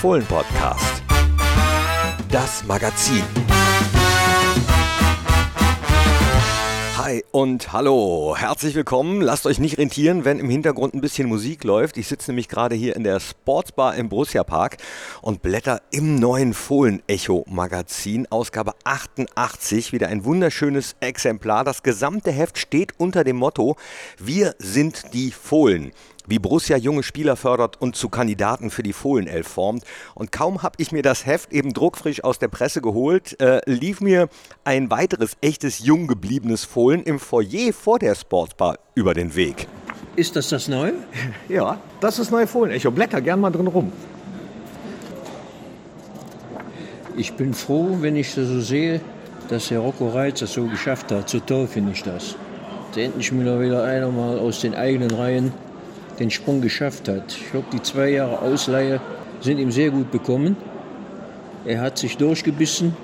Fohlen Podcast. Das Magazin. Hi und hallo, herzlich willkommen. Lasst euch nicht rentieren, wenn im Hintergrund ein bisschen Musik läuft. Ich sitze nämlich gerade hier in der Sportsbar im Borussia Park und blätter im neuen Fohlen-Echo Magazin, Ausgabe 88. Wieder ein wunderschönes Exemplar. Das gesamte Heft steht unter dem Motto: Wir sind die Fohlen wie Borussia junge Spieler fördert und zu Kandidaten für die Fohlenelf formt. Und kaum habe ich mir das Heft eben druckfrisch aus der Presse geholt, äh, lief mir ein weiteres echtes jung gebliebenes Fohlen im Foyer vor der Sportsbar über den Weg. Ist das das Neue? Ja, das ist neue Fohlen-Echo. Blätter gern mal drin rum. Ich bin froh, wenn ich das so sehe, dass Herr Rocco Reitz das so geschafft hat. So toll finde ich das. Dass endlich mal wieder einer mal aus den eigenen Reihen den Sprung geschafft hat. Ich glaube, die zwei Jahre Ausleihe sind ihm sehr gut bekommen. Er hat sich durchgebissen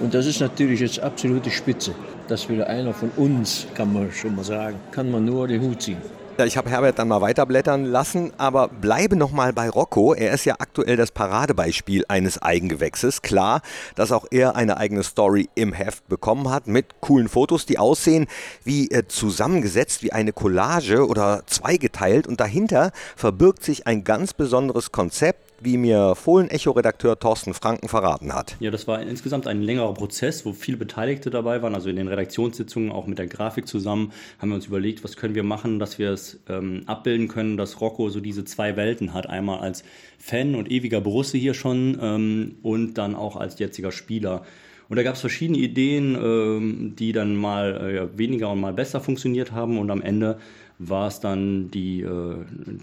und das ist natürlich jetzt absolute Spitze. Das will einer von uns, kann man schon mal sagen. Kann man nur den Hut ziehen. Ich habe Herbert dann mal weiterblättern lassen, aber bleibe noch mal bei Rocco. Er ist ja aktuell das Paradebeispiel eines Eigengewächses. Klar, dass auch er eine eigene Story im Heft bekommen hat mit coolen Fotos, die aussehen wie äh, zusammengesetzt, wie eine Collage oder zweigeteilt und dahinter verbirgt sich ein ganz besonderes Konzept, wie mir Fohlen-Echo-Redakteur Thorsten Franken verraten hat. Ja, das war insgesamt ein längerer Prozess, wo viele Beteiligte dabei waren. Also in den Redaktionssitzungen, auch mit der Grafik zusammen, haben wir uns überlegt, was können wir machen, dass wir es ähm, abbilden können, dass Rocco so diese zwei Welten hat. Einmal als Fan und ewiger Borusse hier schon ähm, und dann auch als jetziger Spieler. Und da gab es verschiedene Ideen, ähm, die dann mal äh, weniger und mal besser funktioniert haben. Und am Ende war es dann die, äh,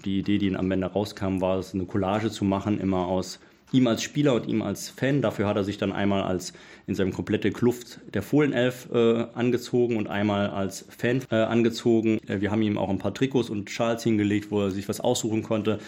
die Idee, die am Ende rauskam, war es eine Collage zu machen, immer aus ihm als Spieler und ihm als Fan. Dafür hat er sich dann einmal als in seinem komplette Kluft der Fohlenelf äh, angezogen und einmal als Fan äh, angezogen. Äh, wir haben ihm auch ein paar Trikots und Schals hingelegt, wo er sich was aussuchen konnte.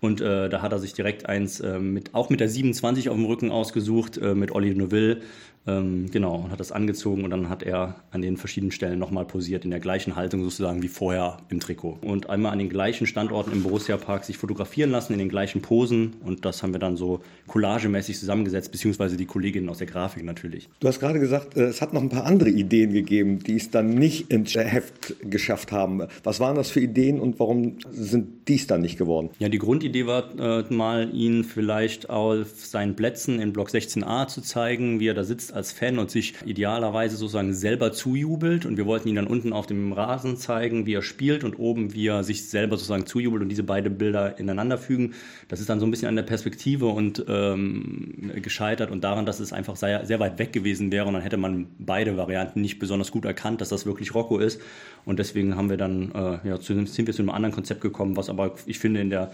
Und äh, da hat er sich direkt eins äh, mit, auch mit der 27 auf dem Rücken ausgesucht, äh, mit Olli Neuville. Ähm, genau, und hat das angezogen und dann hat er an den verschiedenen Stellen nochmal posiert, in der gleichen Haltung sozusagen wie vorher im Trikot. Und einmal an den gleichen Standorten im Borussia Park sich fotografieren lassen, in den gleichen Posen. Und das haben wir dann so collagemäßig zusammengesetzt, beziehungsweise die Kolleginnen aus der Grafik natürlich. Du hast gerade gesagt, äh, es hat noch ein paar andere Ideen gegeben, die es dann nicht ins Heft geschafft haben. Was waren das für Ideen und warum sind dies dann nicht geworden? Ja, die Grundidee war äh, mal, ihn vielleicht auf seinen Plätzen in Block 16a zu zeigen, wie er da sitzt als Fan und sich idealerweise sozusagen selber zujubelt. Und wir wollten ihn dann unten auf dem Rasen zeigen, wie er spielt und oben, wie er sich selber sozusagen zujubelt und diese beiden Bilder ineinander fügen. Das ist dann so ein bisschen an der Perspektive und ähm, gescheitert und daran, dass es einfach sehr, sehr weit weg gewesen wäre. Und dann hätte man beide Varianten nicht besonders gut erkannt, dass das wirklich Rocco ist. Und deswegen haben wir dann, äh, ja, zu, sind wir zu einem anderen Konzept gekommen, was aber ich finde in der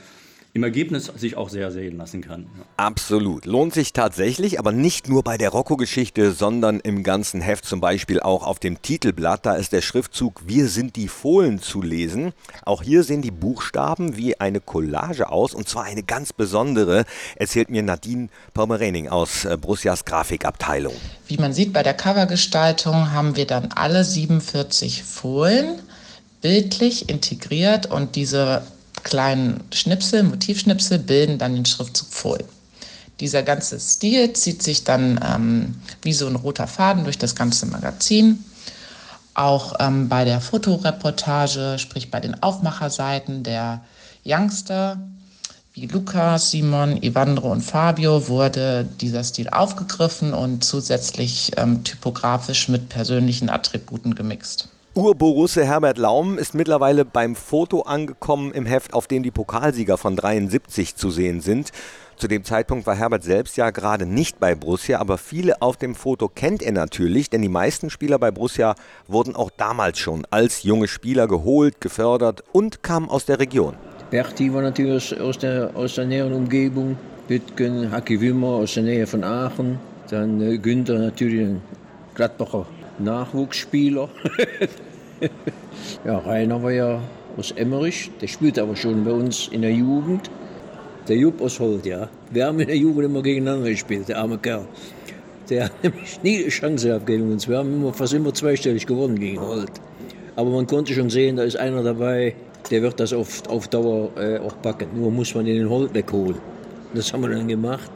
im Ergebnis sich auch sehr sehen lassen kann. Ja. Absolut. Lohnt sich tatsächlich, aber nicht nur bei der Rocco-Geschichte, sondern im ganzen Heft, zum Beispiel auch auf dem Titelblatt. Da ist der Schriftzug Wir sind die Fohlen zu lesen. Auch hier sehen die Buchstaben wie eine Collage aus und zwar eine ganz besondere, erzählt mir Nadine Pomerening aus äh, Brussias Grafikabteilung. Wie man sieht bei der Covergestaltung haben wir dann alle 47 Fohlen bildlich integriert und diese kleinen Schnipsel, Motivschnipsel bilden dann den Schriftzug Fohlen. Dieser ganze Stil zieht sich dann ähm, wie so ein roter Faden durch das ganze Magazin. Auch ähm, bei der Fotoreportage, sprich bei den Aufmacherseiten der Youngster wie Lukas, Simon, Evandro und Fabio wurde dieser Stil aufgegriffen und zusätzlich ähm, typografisch mit persönlichen Attributen gemixt. Urborusse Herbert Laum ist mittlerweile beim Foto angekommen im Heft, auf dem die Pokalsieger von 73 zu sehen sind. Zu dem Zeitpunkt war Herbert selbst ja gerade nicht bei Borussia, aber viele auf dem Foto kennt er natürlich, denn die meisten Spieler bei Borussia wurden auch damals schon als junge Spieler geholt, gefördert und kamen aus der Region. Berti war natürlich aus der, aus der näheren Umgebung, Wittgen, Haki Wimmer aus der Nähe von Aachen, dann äh, Günther natürlich ein Gladbacher Nachwuchsspieler. ja, Rainer war ja aus Emmerich, der spielt aber schon bei uns in der Jugend. Der Jupp aus Holt, ja. Wir haben in der Jugend immer gegeneinander gespielt, der arme Kerl. Der hat nämlich nie eine Chance gehabt gegen uns. Wir haben immer, fast immer zweistellig gewonnen gegen Holt. Aber man konnte schon sehen, da ist einer dabei, der wird das auf, auf Dauer äh, auch packen. Nur muss man den Holt wegholen. Das haben wir dann gemacht.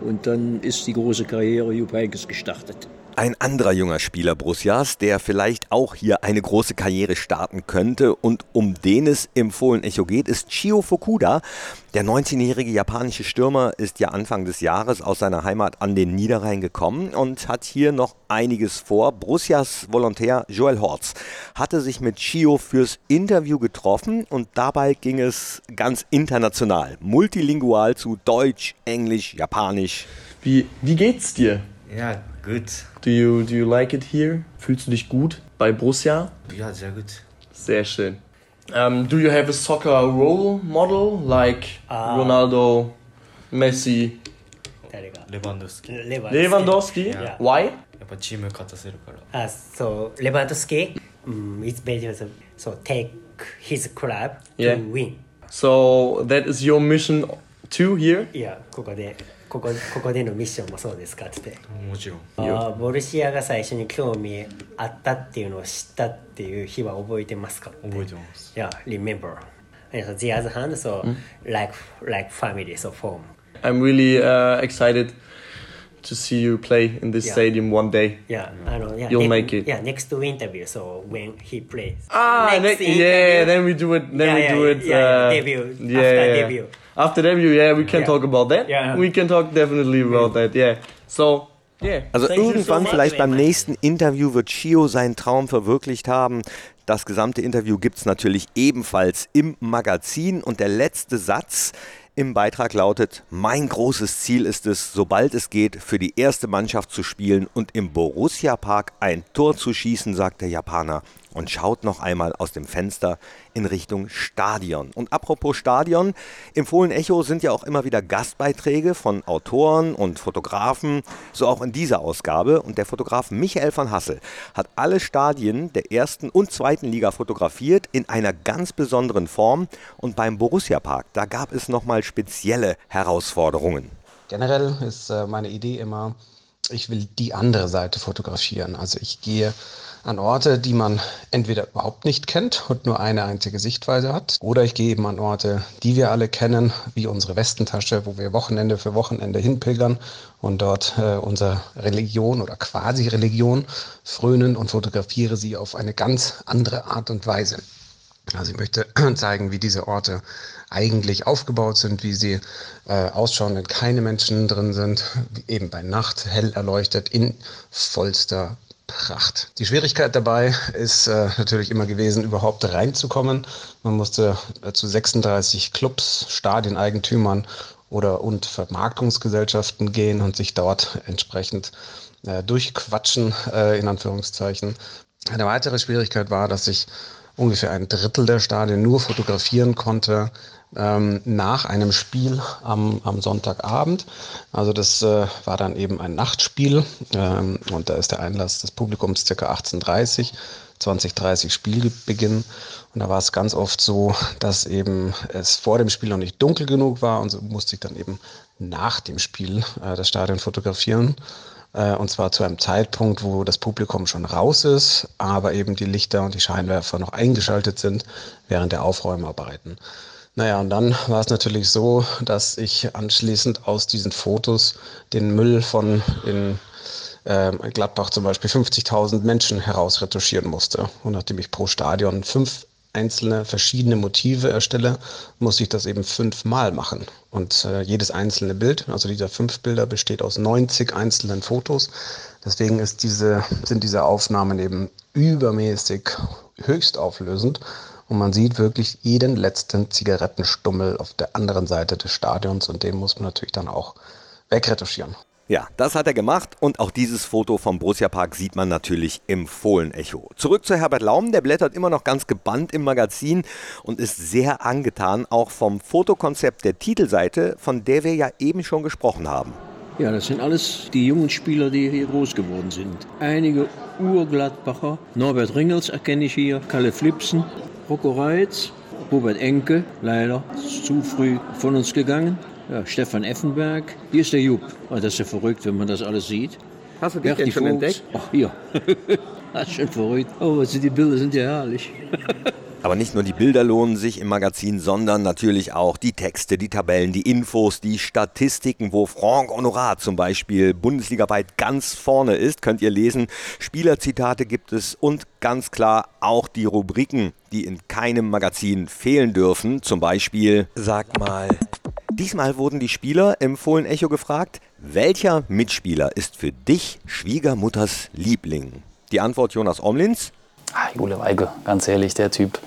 Und dann ist die große Karriere Jupp Heynckes gestartet. Ein anderer junger Spieler Borussias, der vielleicht auch hier eine große Karriere starten könnte und um den es im Fohlen-Echo geht, ist Chio Fukuda. Der 19-jährige japanische Stürmer ist ja Anfang des Jahres aus seiner Heimat an den Niederrhein gekommen und hat hier noch einiges vor. Borussias Volontär Joel Horz hatte sich mit Chio fürs Interview getroffen und dabei ging es ganz international, multilingual zu Deutsch, Englisch, Japanisch. Wie, wie geht's dir? Ja, gut. Do you, do you like it here? Fühlst du dich gut bei Borussia? Ja, sehr gut. Sehr schön. Um, do you have a soccer role model like Ronaldo, Messi, 誰がレバンドフスキ。やレバ Lewandowski? Yeah. Why? っぱチーム勝たせるから。あそうレバンドフスキ、うん、it's better to so take his club Yeah. to win So that is your mission too here? いやここで ここここでのミッションもそうですかって言ってもちろん。あーボルシアが最初に興味あったっていうのを知ったっていう日は覚えてますかって覚えてます。Yeah, remember. And so the other hand, so like like family, so form. I'm really uh, excited to see you play in this Yeah. stadium one day. Yeah, I know. Yeah, You'll ne- make it. Yeah, next interview. So when he plays. Ah, Next ne- yeah, interview. then we do it. Then Yeah, we yeah, do it. yeah, yeah, uh, debut. Yeah, After debut. After debut, yeah, we can Yeah. talk about that. Yeah. We can talk definitely about that. Yeah. So, yeah. Also Thank so irgendwann, much. vielleicht beim nächsten Interview, wird Chio seinen Traum verwirklicht haben. Das gesamte Interview gibt es natürlich ebenfalls im Magazin. Und der letzte Satz im Beitrag lautet, mein großes Ziel ist es, sobald es geht, für die erste Mannschaft zu spielen und im Borussia Park ein Tor zu schießen, sagt der Japaner und schaut noch einmal aus dem Fenster in Richtung Stadion. Und apropos Stadion, im Fohlen Echo sind ja auch immer wieder Gastbeiträge von Autoren und Fotografen, so auch in dieser Ausgabe. Und der Fotograf Michael van Hassel hat alle Stadien der ersten und zweiten Liga fotografiert in einer ganz besonderen Form. Und beim Borussia Park, da gab es nochmal spezielle Herausforderungen. Generell ist äh, meine Idee immer, ich will die andere Seite fotografieren. Also ich gehe an Orte, die man entweder überhaupt nicht kennt und nur eine einzige Sichtweise hat, oder ich gehe eben an Orte, die wir alle kennen, wie unsere Westentasche, wo wir Wochenende für Wochenende hinpilgern und dort äh, unsere Religion oder quasi Religion frönen und fotografiere sie auf eine ganz andere Art und Weise. Also ich möchte zeigen, wie diese Orte eigentlich aufgebaut sind, wie sie äh, ausschauen, wenn keine Menschen drin sind, eben bei Nacht hell erleuchtet in vollster Pracht. Die Schwierigkeit dabei ist äh, natürlich immer gewesen, überhaupt reinzukommen. Man musste äh, zu 36 Clubs, Stadieneigentümern oder und Vermarktungsgesellschaften gehen und sich dort entsprechend äh, durchquatschen, äh, in Anführungszeichen. Eine weitere Schwierigkeit war, dass ich ungefähr ein Drittel der Stadien nur fotografieren konnte ähm, nach einem Spiel am, am Sonntagabend. Also das äh, war dann eben ein Nachtspiel ähm, und da ist der Einlass des Publikums ca. 18.30 20.30 Spielbeginn. Und da war es ganz oft so, dass eben es vor dem Spiel noch nicht dunkel genug war und so musste ich dann eben nach dem Spiel äh, das Stadion fotografieren. Äh, und zwar zu einem Zeitpunkt, wo das Publikum schon raus ist, aber eben die Lichter und die Scheinwerfer noch eingeschaltet sind während der Aufräumarbeiten. Naja, und dann war es natürlich so, dass ich anschließend aus diesen Fotos den Müll von in äh, Gladbach zum Beispiel 50.000 Menschen herausretuschieren musste. Und nachdem ich pro Stadion fünf einzelne verschiedene Motive erstelle, muss ich das eben fünfmal machen. Und äh, jedes einzelne Bild, also dieser fünf Bilder, besteht aus 90 einzelnen Fotos. Deswegen diese, sind diese Aufnahmen eben übermäßig höchst auflösend. Und man sieht wirklich jeden letzten Zigarettenstummel auf der anderen Seite des Stadions und den muss man natürlich dann auch wegretuschieren. Ja, das hat er gemacht und auch dieses Foto vom Borussia Park sieht man natürlich im Fohlen-Echo. Zurück zu Herbert Laum, der blättert immer noch ganz gebannt im Magazin und ist sehr angetan auch vom Fotokonzept der Titelseite, von der wir ja eben schon gesprochen haben. Ja, das sind alles die jungen Spieler, die hier groß geworden sind. Einige Urgladbacher. Norbert Ringels erkenne ich hier, Kalle Flipsen, Rocco Reitz, Robert Enke, leider zu früh von uns gegangen. Ja, Stefan Effenberg. Hier ist der Jupp. Oh, das ist ja verrückt, wenn man das alles sieht. Hast du dich Berti denn schon Vogts. entdeckt? Ach, hier. das ist schon verrückt. Oh, also die Bilder sind ja herrlich. Aber nicht nur die Bilder lohnen sich im Magazin, sondern natürlich auch die Texte, die Tabellen, die Infos, die Statistiken, wo Franck Honorat zum Beispiel bundesligaweit ganz vorne ist, könnt ihr lesen. Spielerzitate gibt es und ganz klar auch die Rubriken, die in keinem Magazin fehlen dürfen. Zum Beispiel, sag mal, diesmal wurden die Spieler im Fohlen Echo gefragt, welcher Mitspieler ist für dich Schwiegermutters Liebling? Die Antwort Jonas Omlins. Ah, Jule Weige, ganz ehrlich, der Typ,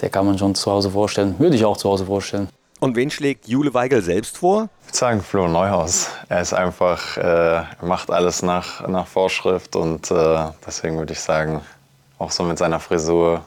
der kann man schon zu Hause vorstellen. Würde ich auch zu Hause vorstellen. Und wen schlägt Jule Weigel selbst vor? Ich würde sagen Flo Neuhaus. Er ist einfach, äh, macht alles nach, nach Vorschrift und äh, deswegen würde ich sagen, auch so mit seiner Frisur,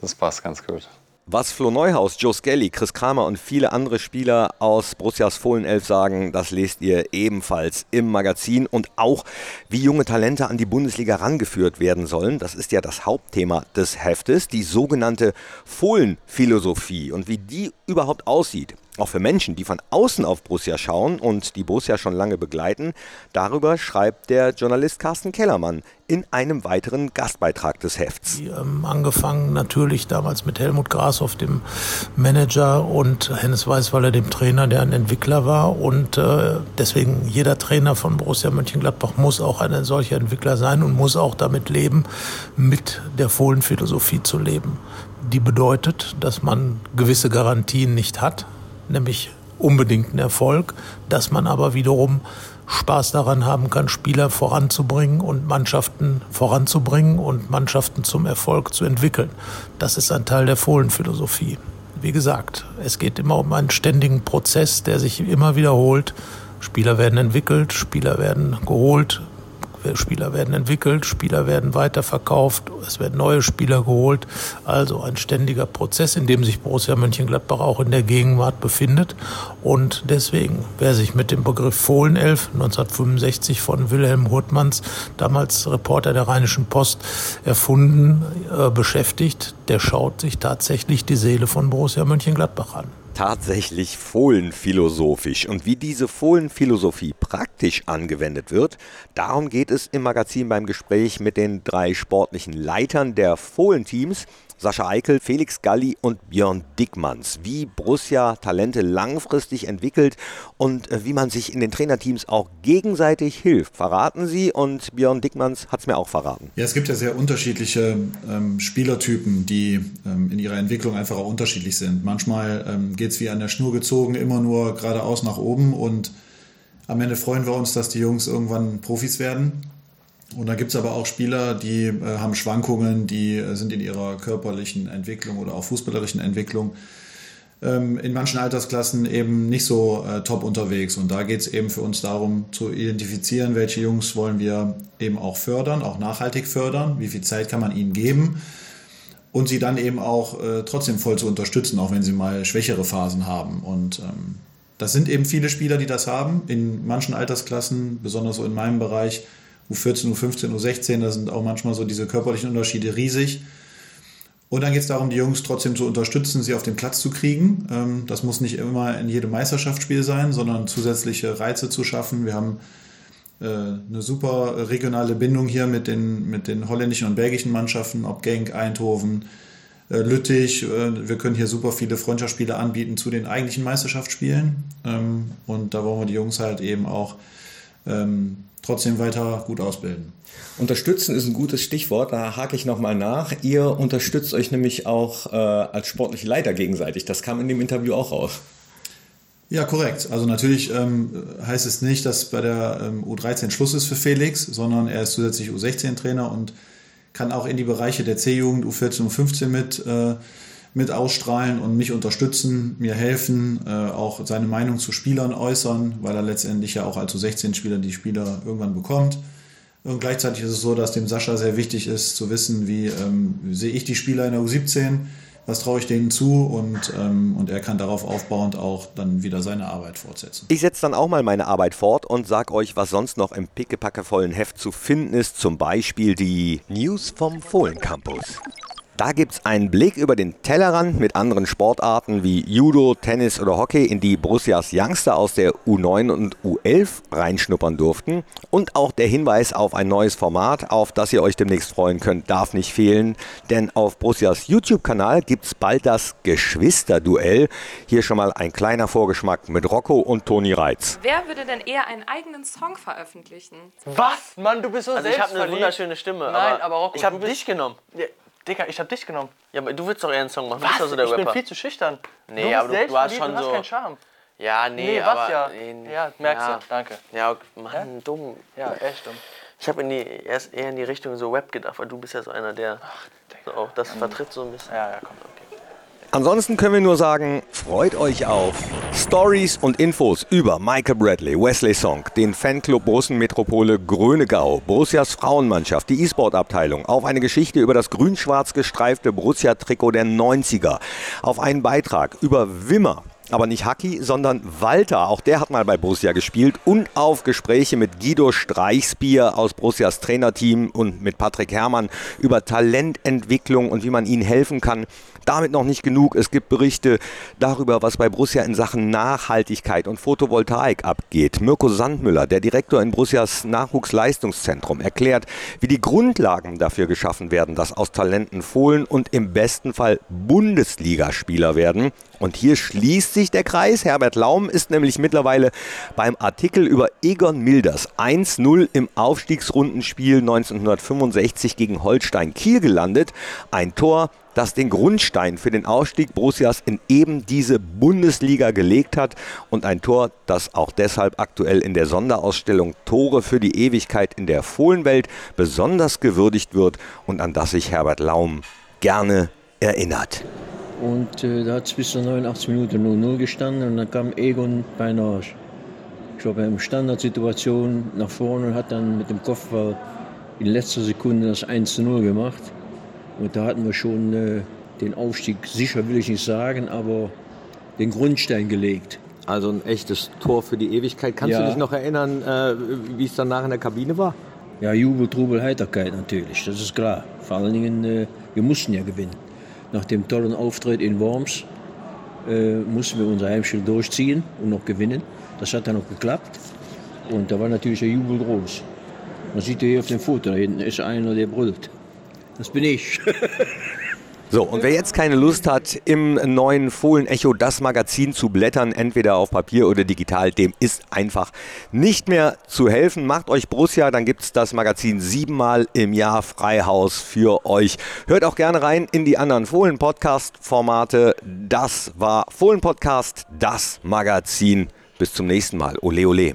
das passt ganz gut. Was Flo Neuhaus, Joe Skelly, Chris Kramer und viele andere Spieler aus Borussias Fohlenelf sagen, das lest ihr ebenfalls im Magazin. Und auch, wie junge Talente an die Bundesliga rangeführt werden sollen. Das ist ja das Hauptthema des Heftes, die sogenannte Fohlenphilosophie und wie die überhaupt aussieht auch für Menschen, die von außen auf Borussia schauen und die Borussia schon lange begleiten. Darüber schreibt der Journalist Carsten Kellermann in einem weiteren Gastbeitrag des Hefts. Ähm, angefangen natürlich damals mit Helmut Grashoff, dem Manager, und Hennes Weißweiler, dem Trainer, der ein Entwickler war. Und äh, deswegen jeder Trainer von Borussia Mönchengladbach muss auch ein solcher Entwickler sein und muss auch damit leben, mit der Fohlenphilosophie zu leben. Die bedeutet, dass man gewisse Garantien nicht hat, nämlich unbedingten Erfolg, dass man aber wiederum Spaß daran haben kann, Spieler voranzubringen und Mannschaften voranzubringen und Mannschaften zum Erfolg zu entwickeln. Das ist ein Teil der Fohlenphilosophie. Wie gesagt, es geht immer um einen ständigen Prozess, der sich immer wiederholt. Spieler werden entwickelt, Spieler werden geholt, Spieler werden entwickelt, Spieler werden weiterverkauft, es werden neue Spieler geholt. Also ein ständiger Prozess, in dem sich Borussia Mönchengladbach auch in der Gegenwart befindet. Und deswegen, wer sich mit dem Begriff Fohlenelf 1965 von Wilhelm Hurtmanns, damals Reporter der Rheinischen Post, erfunden, äh, beschäftigt, der schaut sich tatsächlich die Seele von Borussia Mönchengladbach an tatsächlich fohlenphilosophisch. Und wie diese Fohlenphilosophie praktisch angewendet wird, darum geht es im Magazin beim Gespräch mit den drei sportlichen Leitern der Fohlenteams. Sascha Eikel, Felix Galli und Björn Dickmanns. Wie Borussia Talente langfristig entwickelt und äh, wie man sich in den Trainerteams auch gegenseitig hilft. Verraten Sie und Björn Dickmanns hat es mir auch verraten. Ja, es gibt ja sehr unterschiedliche ähm, Spielertypen, die ähm, in ihrer Entwicklung einfach auch unterschiedlich sind. Manchmal ähm, geht es wie an der Schnur gezogen, immer nur geradeaus nach oben und am Ende freuen wir uns, dass die Jungs irgendwann Profis werden. Und dann gibt es aber auch Spieler, die äh, haben Schwankungen, die äh, sind in ihrer körperlichen Entwicklung oder auch fußballerischen Entwicklung ähm, in manchen Altersklassen eben nicht so äh, top unterwegs. Und da geht es eben für uns darum zu identifizieren, welche Jungs wollen wir eben auch fördern, auch nachhaltig fördern, wie viel Zeit kann man ihnen geben und sie dann eben auch äh, trotzdem voll zu unterstützen, auch wenn sie mal schwächere Phasen haben. Und ähm, das sind eben viele Spieler, die das haben. In manchen Altersklassen, besonders so in meinem Bereich, U14, U15, U16, da sind auch manchmal so diese körperlichen Unterschiede riesig. Und dann geht es darum, die Jungs trotzdem zu unterstützen, sie auf den Platz zu kriegen. Ähm, das muss nicht immer in jedem Meisterschaftsspiel sein, sondern zusätzliche Reize zu schaffen. Wir haben äh, eine super regionale Bindung hier mit den, mit den holländischen und belgischen Mannschaften, ob Genk, Eindhoven, äh, Lüttich. Äh, wir können hier super viele Freundschaftsspiele anbieten zu den eigentlichen Meisterschaftsspielen. Ähm, und da wollen wir die Jungs halt eben auch ähm, trotzdem weiter gut ausbilden. Unterstützen ist ein gutes Stichwort, da hake ich nochmal nach. Ihr unterstützt euch nämlich auch äh, als sportliche Leiter gegenseitig. Das kam in dem Interview auch raus. Ja, korrekt. Also natürlich ähm, heißt es nicht, dass bei der ähm, U13 Schluss ist für Felix, sondern er ist zusätzlich U16-Trainer und kann auch in die Bereiche der C-Jugend, U14, U15 mit äh, mit ausstrahlen und mich unterstützen, mir helfen, äh, auch seine Meinung zu Spielern äußern, weil er letztendlich ja auch als 16-Spieler die Spieler irgendwann bekommt. Und gleichzeitig ist es so, dass dem Sascha sehr wichtig ist zu wissen, wie ähm, sehe ich die Spieler in der U17, was traue ich denen zu und, ähm, und er kann darauf aufbauend auch dann wieder seine Arbeit fortsetzen. Ich setze dann auch mal meine Arbeit fort und sage euch, was sonst noch im pickepackevollen Heft zu finden ist. Zum Beispiel die News vom Fohlen Campus. Da gibt es einen Blick über den Tellerrand mit anderen Sportarten wie Judo, Tennis oder Hockey, in die Borussias Youngster aus der U9 und U11 reinschnuppern durften. Und auch der Hinweis auf ein neues Format, auf das ihr euch demnächst freuen könnt, darf nicht fehlen. Denn auf Borussias YouTube-Kanal gibt es bald das Geschwisterduell. Hier schon mal ein kleiner Vorgeschmack mit Rocco und Toni Reitz. Wer würde denn eher einen eigenen Song veröffentlichen? Was? Mann, du bist so Also ich habe eine selbstverliebt. wunderschöne Stimme, Nein, aber, aber Rocco, ich habe dich genommen. Ja, Digga, ich hab dich genommen. Ja, aber du willst doch eher einen Song machen. Du Was? bist doch so der ich bin Rapper. viel zu schüchtern. Nee, du bist aber du- du hast schon und hast keinen Charme. Ja, nee, Nee, was aber ja? nee, Ja, merkst ja. du. Danke. Ja, Mann, dumm. Ja, echt dumm. Ich habe erst eher in die Richtung so Rap gedacht, weil du bist ja so einer, der so auch das vertritt so ein bisschen. Ja, ja, komm. Ansonsten können wir nur sagen, freut euch auf Stories und Infos über Michael Bradley, Wesley Song, den Fanclub Borussen Metropole Grönegau, Borussias Frauenmannschaft, die E-Sport-Abteilung, auf eine Geschichte über das grün-schwarz gestreifte Borussia-Trikot der 90er, auf einen Beitrag über Wimmer, aber nicht Haki, sondern Walter, auch der hat mal bei Borussia gespielt und auf Gespräche mit Guido Streichsbier aus Borussias Trainerteam und mit Patrick Herrmann über Talententwicklung und wie man ihnen helfen kann. Damit noch nicht genug. Es gibt Berichte darüber, was bei Borussia in Sachen Nachhaltigkeit und Photovoltaik abgeht. Mirko Sandmüller, der Direktor in Borussias Nachwuchsleistungszentrum, erklärt, wie die Grundlagen dafür geschaffen werden, dass aus Talenten Fohlen und im besten Fall Bundesligaspieler werden. Und hier schließt sich der Kreis. Herbert Laum ist nämlich mittlerweile beim Artikel über Egon Milders 1-0 im Aufstiegsrundenspiel 1965 gegen Holstein Kiel gelandet. Ein Tor, das den Grundstein für den Aufstieg Borussias in eben diese Bundesliga gelegt hat und ein Tor, das auch deshalb aktuell in der Sonderausstellung Tore für die Ewigkeit in der Fohlenwelt besonders gewürdigt wird und an das sich Herbert Laum gerne erinnert. Und äh, da hat es bis zur 89 Minuten 0-0 gestanden und dann kam Egon bei einer, ich glaube, in Standardsituation nach vorne und hat dann mit dem Kopfball in letzter Sekunde das 1-0 gemacht. Und da hatten wir schon äh, den Aufstieg, sicher will ich nicht sagen, aber den Grundstein gelegt. Also ein echtes Tor für die Ewigkeit. Kannst Ja. du dich noch erinnern, äh, wie es danach in der Kabine war? Ja, Jubel, Trubel, Heiterkeit natürlich, das ist klar. Vor allen Dingen, äh, wir mussten ja gewinnen. Nach dem tollen Auftritt in Worms äh, mussten wir unser Heimspiel durchziehen und noch gewinnen. Das hat dann auch geklappt. Und da war natürlich der Jubel groß. Man sieht hier auf dem Foto, da hinten ist einer, der brüllt. Das bin ich. So, und wer jetzt keine Lust hat, im neuen Fohlen-Echo das Magazin zu blättern, entweder auf Papier oder digital, dem ist einfach nicht mehr zu helfen. Macht euch Borussia, dann gibt es das Magazin siebenmal im Jahr Freihaus für euch. Hört auch gerne rein in die anderen Fohlen-Podcast-Formate. Das war Fohlen-Podcast, das Magazin. Bis zum nächsten Mal. Ole, ole.